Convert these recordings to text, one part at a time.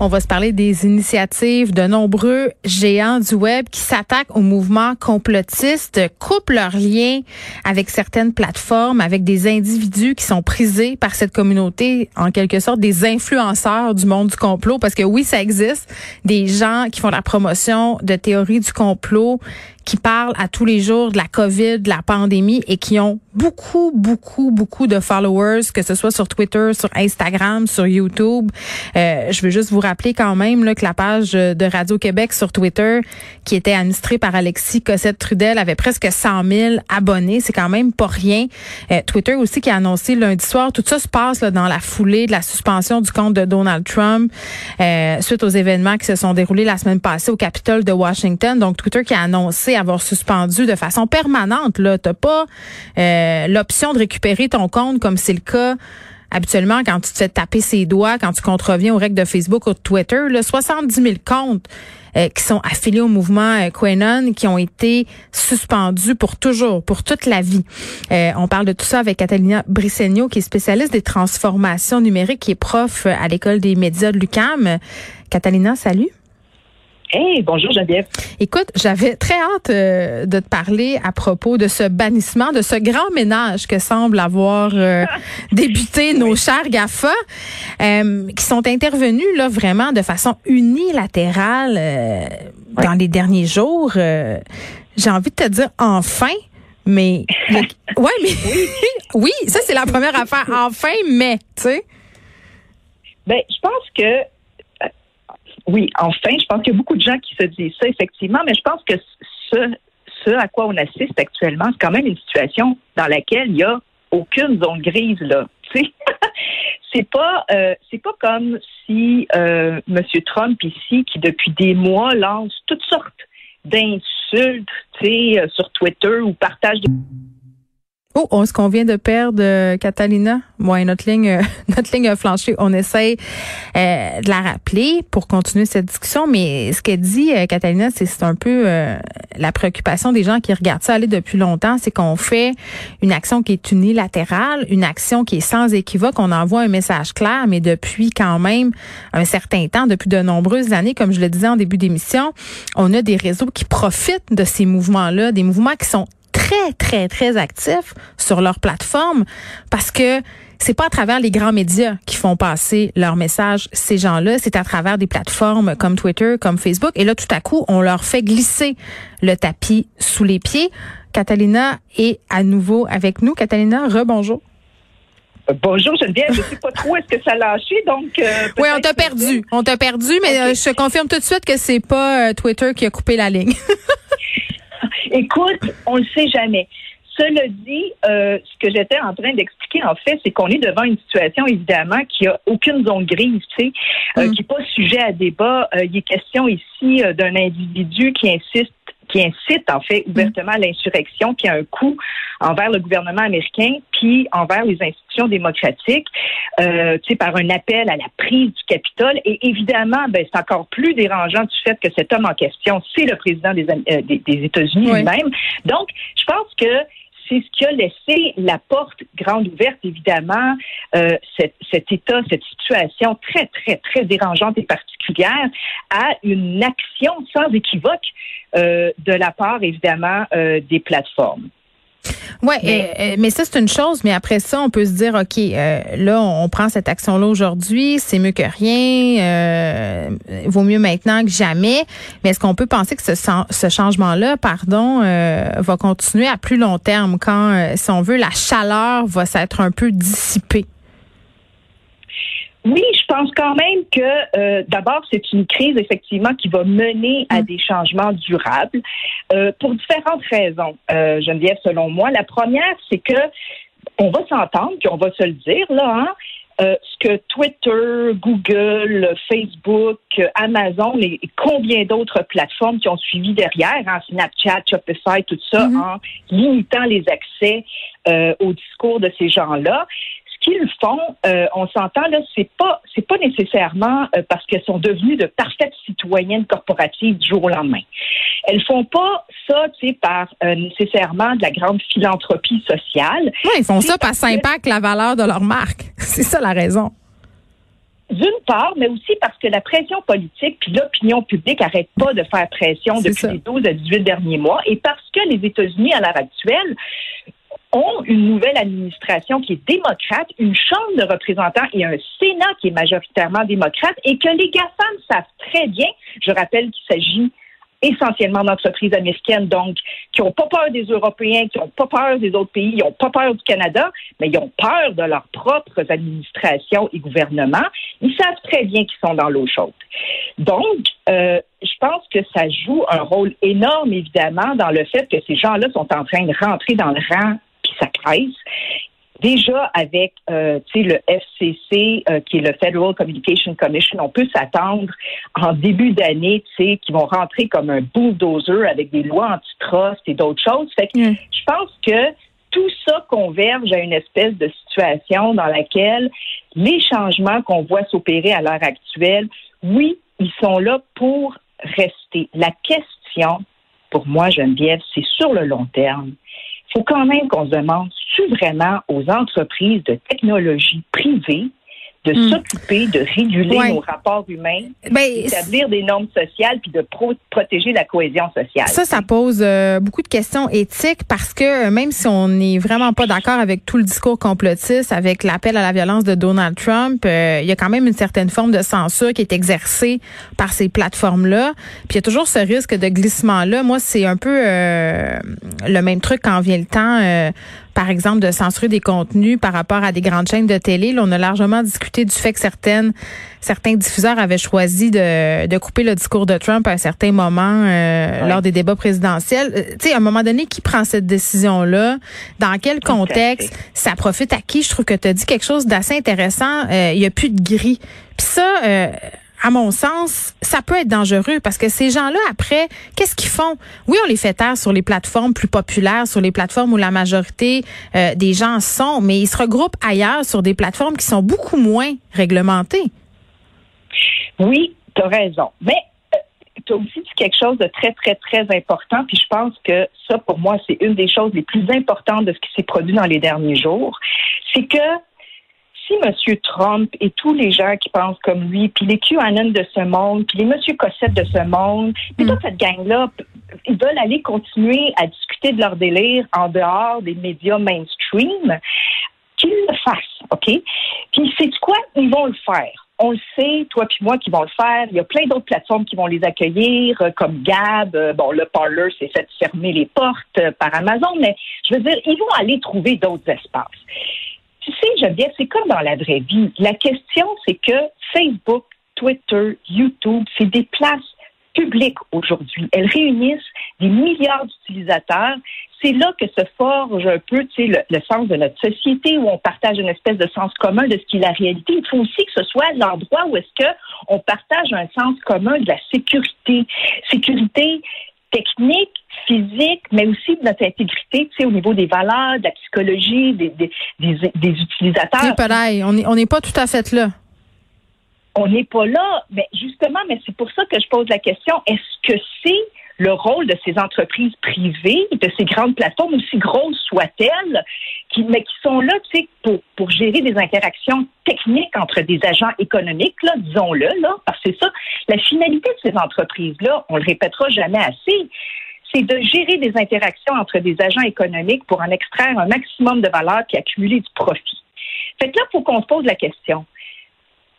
On va se parler des initiatives de nombreux géants du web qui s'attaquent au mouvement complotiste, coupent leurs liens avec certaines plateformes, avec des individus qui sont prisés par cette communauté, en quelque sorte des influenceurs du monde du complot, parce que oui, ça existe, des gens qui font la promotion de théories du complot, qui parlent à tous les jours de la COVID, de la pandémie et qui ont beaucoup, beaucoup, beaucoup de followers, que ce soit sur Twitter, sur Instagram, sur YouTube. Euh, je veux juste vous rappeler quand même là, que la page de Radio-Québec sur Twitter, qui était administrée par Alexis Cossette-Trudel, avait presque 100 000 abonnés. C'est quand même pas rien. Euh, Twitter aussi qui a annoncé lundi soir, tout ça se passe là, dans la foulée de la suspension du compte de Donald Trump euh, suite aux événements qui se sont déroulés la semaine passée au Capitole de Washington. Donc Twitter qui a annoncé avoir suspendu de façon permanente. Là, t'as pas euh, l'option de récupérer ton compte comme c'est le cas habituellement quand tu te fais taper ses doigts, quand tu contreviens aux règles de Facebook ou de Twitter. Là, 70 000 comptes euh, qui sont affiliés au mouvement euh, Quenon, qui ont été suspendus pour toujours, pour toute la vie. on parle de tout ça avec Catalina Brissegno, qui est spécialiste des transformations numériques, qui est prof à l'école des médias de l'UCAM. Catalina, salut. Hey, bonjour Geneviève. Écoute, j'avais très hâte euh, de te parler à propos de ce bannissement, de ce grand ménage que semble avoir euh, débuté nos chers GAFA, euh, qui sont intervenus là vraiment de façon unilatérale dans les derniers jours. J'ai envie de te dire enfin, mais ouais, mais oui, ça c'est la première affaire. Enfin, mais tu sais. Ben, je pense que oui, enfin, je pense qu'il y a beaucoup de gens qui se disent ça, effectivement, mais je pense que ce, ce à quoi on assiste actuellement, c'est quand même une situation dans laquelle il n'y a aucune zone grise, là. c'est pas euh, c'est pas comme si euh, M. Trump ici, qui depuis des mois lance toutes sortes d'insultes, euh, sur Twitter ou partage des Oh, est-ce qu'on vient de perdre euh, Catalina? Moi, notre ligne, euh, notre ligne a flanché. On essaie euh, de la rappeler pour continuer cette discussion. Mais ce qu'elle dit, Catalina, c'est un peu la préoccupation des gens qui regardent ça aller depuis longtemps. C'est qu'on fait une action qui est unilatérale, une action qui est sans équivoque. On envoie un message clair, mais depuis quand même un certain temps, depuis de nombreuses années, comme je le disais en début d'émission, on a des réseaux qui profitent de ces mouvements-là, des mouvements qui sont très, très, très actifs sur leur plateforme parce que c'est pas à travers les grands médias qui font passer leur message, ces gens-là. C'est à travers des plateformes comme Twitter, comme Facebook. Et là, tout à coup, on leur fait glisser le tapis sous les pieds. Catalina est à nouveau avec nous. Catalina, rebonjour. Euh, bonjour Geneviève, je sais pas trop est-ce que ça a lâché donc. Euh, oui, on t'a perdu, on t'a perdu, mais euh, je te confirme tout de suite que c'est pas Twitter qui a coupé la ligne. Écoute, on ne le sait jamais. Cela dit, euh, ce que j'étais en train d'expliquer, en fait, c'est qu'on est devant une situation, évidemment, qui a aucune zone grise, tu sais, euh, mm. qui n'est pas sujet à débat. Euh, il est question ici d'un individu qui insiste qui incite en fait ouvertement à l'insurrection, qui a un coût envers le gouvernement américain, puis envers les institutions démocratiques, euh, par un appel à la prise du Capitole. Et évidemment, ben, c'est encore plus dérangeant du fait que cet homme en question, c'est le président des, euh, des, États-Unis lui-même. Donc, je pense que c'est ce qui a laissé la porte grande ouverte, évidemment, euh, cet état, cette situation très, très, très dérangeante et particulière à une action sans équivoque euh, de la part, évidemment, euh, des plateformes. Oui, mais, mais, ça, c'est une chose. Mais après ça, on peut se dire, OK, là, on prend cette action-là aujourd'hui, c'est mieux que rien, euh, vaut mieux maintenant que jamais. Mais est-ce qu'on peut penser que ce, ce changement-là, pardon, va continuer à plus long terme quand, si on veut, la chaleur va s'être un peu dissipée? Je pense quand même que euh, d'abord, c'est une crise effectivement qui va mener à mm. des changements durables euh, pour différentes raisons, euh, Geneviève, selon moi. La première, c'est que on va s'entendre, puis on va se le dire, là, hein, euh, ce que Twitter, Google, Facebook, Amazon et, combien d'autres plateformes qui ont suivi derrière, hein, Snapchat, Shopify, tout ça, mm-hmm. en limitant les accès au discours de ces gens-là qu'ils font, euh, on s'entend là, c'est pas c'est pas nécessairement euh, parce qu'elles sont devenues de parfaites citoyennes corporatives du jour au lendemain. Elles font pas ça, tu sais, par euh, nécessairement de la grande philanthropie sociale. Oui, ils font ça parce que ça impacte la valeur de leur marque. C'est ça la raison. D'une part, mais aussi parce que la pression politique puis l'opinion publique n'arrête pas de faire pression depuis les 12 à 18 derniers mois et parce que les États-Unis, à l'heure actuelle, ont une nouvelle administration qui est démocrate, une Chambre de représentants et un Sénat qui est majoritairement démocrate et que les GAFAM savent très bien, je rappelle qu'il s'agit essentiellement d'entreprises américaines, donc qui n'ont pas peur des Européens, qui n'ont pas peur des autres pays, qui n'ont pas peur du Canada, mais ils ont peur de leurs propres administrations et gouvernements. Ils savent très bien qu'ils sont dans l'eau chaude. Donc, euh, je pense que ça joue un rôle énorme, évidemment, dans le fait que ces gens-là sont en train de rentrer dans le rang puis ça presse déjà avec euh, le FCC, euh, qui est le Federal Communication Commission, on peut s'attendre en début d'année, qui vont rentrer comme un bulldozer avec des lois antitrust et d'autres choses. Fait que je pense que tout ça converge à une espèce de situation dans laquelle les changements qu'on voit s'opérer à l'heure actuelle, oui, ils sont là pour rester. La question, pour moi, Geneviève, c'est sur le long terme faut quand même qu'on se demande, tu vraiment aux entreprises de technologie privées de hmm. s'occuper de réguler nos rapports humains, ben, d'établir des normes sociales puis de protéger la cohésion sociale. Ça, ça pose euh, beaucoup de questions éthiques parce que euh, même si on n'est vraiment pas d'accord avec tout le discours complotiste, avec l'appel à la violence de Donald Trump, euh, il y a quand même une certaine forme de censure qui est exercée par ces plateformes-là. Puis il y a toujours ce risque de glissement-là. Moi, c'est un peu le même truc quand vient le temps par exemple, de censurer des contenus par rapport à des grandes chaînes de télé. Là, on a largement discuté du fait que certaines, certains diffuseurs avaient choisi de, de couper le discours de Trump à un certain moment euh, lors des débats présidentiels. Euh, tu sais, à un moment donné, qui prend cette décision-là? Dans quel contexte? Ça profite à qui? Je trouve que tu as dit quelque chose d'assez intéressant. Euh, il y a plus de gris. Puis ça à mon sens, ça peut être dangereux parce que ces gens-là, après, qu'est-ce qu'ils font? Oui, on les fait taire sur les plateformes plus populaires, sur les plateformes où la majorité euh, des gens sont, mais ils se regroupent ailleurs sur des plateformes qui sont beaucoup moins réglementées. Oui, tu as raison. Mais euh, tu as aussi dit quelque chose de très, très, très important. Puis je pense que ça, pour moi, c'est une des choses les plus importantes de ce qui s'est produit dans les derniers jours. C'est que si M. Trump et tous les gens qui pensent comme lui, puis les QAnon de ce monde, puis les M. Cossette de ce monde, puis toute mm. cette gang-là, ils veulent aller continuer à discuter de leur délire en dehors des médias mainstream, qu'ils le fassent, OK? Puis c'est quoi? Ils vont le faire on le sait, toi puis moi qui vont le faire. Il y a plein d'autres plateformes qui vont les accueillir, euh, comme Gab. Euh, bon, le Parler s'est fait fermer les portes euh, par Amazon, mais je veux dire, ils vont aller trouver d'autres espaces. Tu sais, Geneviève, c'est comme dans la vraie vie. La question, c'est que Facebook, Twitter, YouTube, c'est des places publiques aujourd'hui. Elles réunissent des milliards d'utilisateurs. C'est là que se forge un peu sais, le, sens de notre société, où on partage une espèce de sens commun de ce qui est la réalité. Il faut aussi que ce soit l'endroit où est-ce que on partage un sens commun de la sécurité. Sécurité technique, physique, mais aussi de notre intégrité, tu sais, au niveau des valeurs, de la psychologie, des, des, des, utilisateurs. C'est pareil, on n'est on pas tout à fait là. On n'est pas là, mais justement, mais c'est pour ça que je pose la question, est-ce que c'est le rôle de ces entreprises privées, de ces grandes plateformes, aussi grosses soient-elles, qui, mais qui sont là, pour, pour gérer des interactions techniques entre des agents économiques, là, disons-le, là, parce que c'est ça, la finalité de ces entreprises-là, on le répétera jamais assez, c'est de gérer des interactions entre des agents économiques pour en extraire un maximum de valeur puis accumuler du profit. Fait que là, il faut qu'on se pose la question.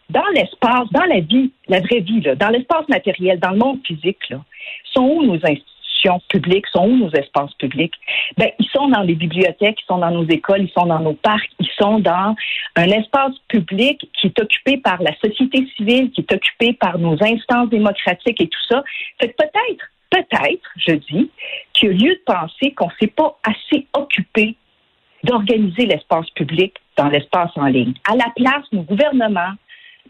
Dans l'espace, dans la vie, la vraie vie, là, dans l'espace matériel, dans le monde physique, là, sont où nos institutions publiques, sont où nos espaces publics? Ben, ils sont dans les bibliothèques, ils sont dans nos écoles, ils sont dans nos parcs, ils sont dans un espace public qui est occupé par la société civile, qui est occupé par nos instances démocratiques et tout ça. Fait peut-être peut-être, je dis, qu'il y a lieu de penser qu'on ne s'est pas assez occupé d'organiser l'espace public dans l'espace en ligne. À la place, nos gouvernements,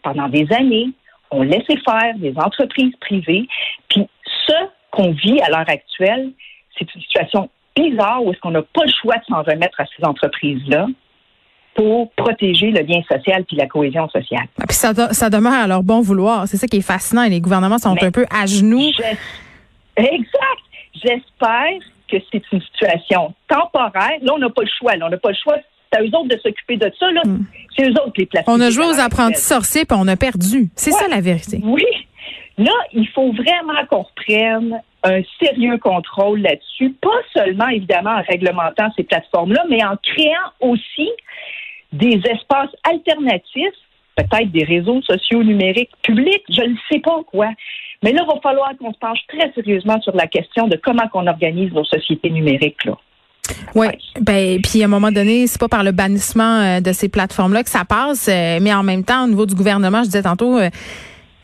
pendant des années, ont laissé faire des entreprises privées. Puis ce qu'on vit à l'heure actuelle, c'est une situation bizarre où est-ce qu'on n'a pas le choix de s'en remettre à ces entreprises-là pour protéger le lien social puis la cohésion sociale. Ah, puis ça, ça demeure à leur bon vouloir. C'est ça qui est fascinant. Et les gouvernements sont un peu à genoux. Exact. J'espère que c'est une situation temporaire. Là, on n'a pas le choix. Là. On n'a pas le choix. C'est à eux autres de s'occuper de ça. Là. Hmm. C'est eux autres qui les placent. On a joué aux apprentis sorciers puis on a perdu. C'est ça la vérité. Oui. Là, il faut vraiment qu'on reprenne un sérieux contrôle là-dessus, pas seulement évidemment en réglementant ces plateformes-là, mais en créant aussi des espaces alternatifs, peut-être des réseaux sociaux numériques publics, je ne sais pas quoi. Mais là, il va falloir qu'on se penche très sérieusement sur la question de comment on organise nos sociétés numériques. Là. Oui, ben puis à un moment donné, c'est pas par le bannissement euh, de ces plateformes-là que ça passe, euh, mais en même temps, au niveau du gouvernement, je disais tantôt, euh,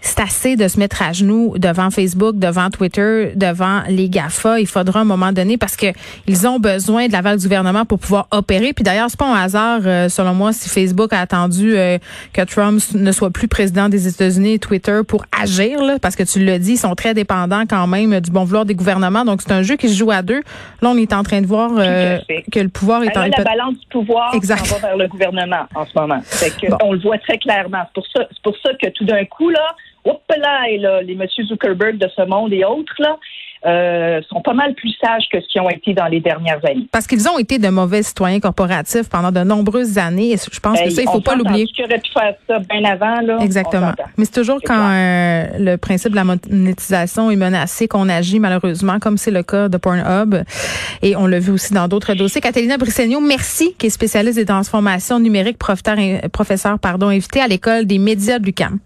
c'est assez de se mettre à genoux devant Facebook, devant Twitter, devant les GAFA. Il faudra un moment donné parce que ils ont besoin de l'aval du gouvernement pour pouvoir opérer. Puis d'ailleurs, c'est pas un hasard, euh, selon moi, si Facebook a attendu euh, que Trump ne soit plus président des États-Unis et Twitter pour agir, là, parce que tu l'as dit, ils sont très dépendants quand même du bon vouloir des gouvernements. Donc c'est un jeu qui se joue à deux. Là, on est en train de voir euh, que le pouvoir est en la balance du pouvoir exact. va vers le gouvernement en ce moment. On le voit très clairement. C'est pour ça, c'est pour ça que tout d'un coup là là, les M. Zuckerberg de ce monde et autres, là, euh, sont pas mal plus sages que ce qu'ils ont été dans les dernières années. Parce qu'ils ont été de mauvais citoyens corporatifs pendant de nombreuses années. Et je pense que ça, il faut pas l'oublier. Qui aurait pu faire ça bien avant, là. Exactement. Mais c'est toujours quand euh, le principe de la monétisation est menacé qu'on agit, malheureusement, comme c'est le cas de Pornhub. Et on l'a vu aussi dans d'autres dossiers. Catalina Brissegno, merci, qui est spécialiste des transformations numériques, professeur, professeur pardon, invité à l'école des médias de l'UQAM.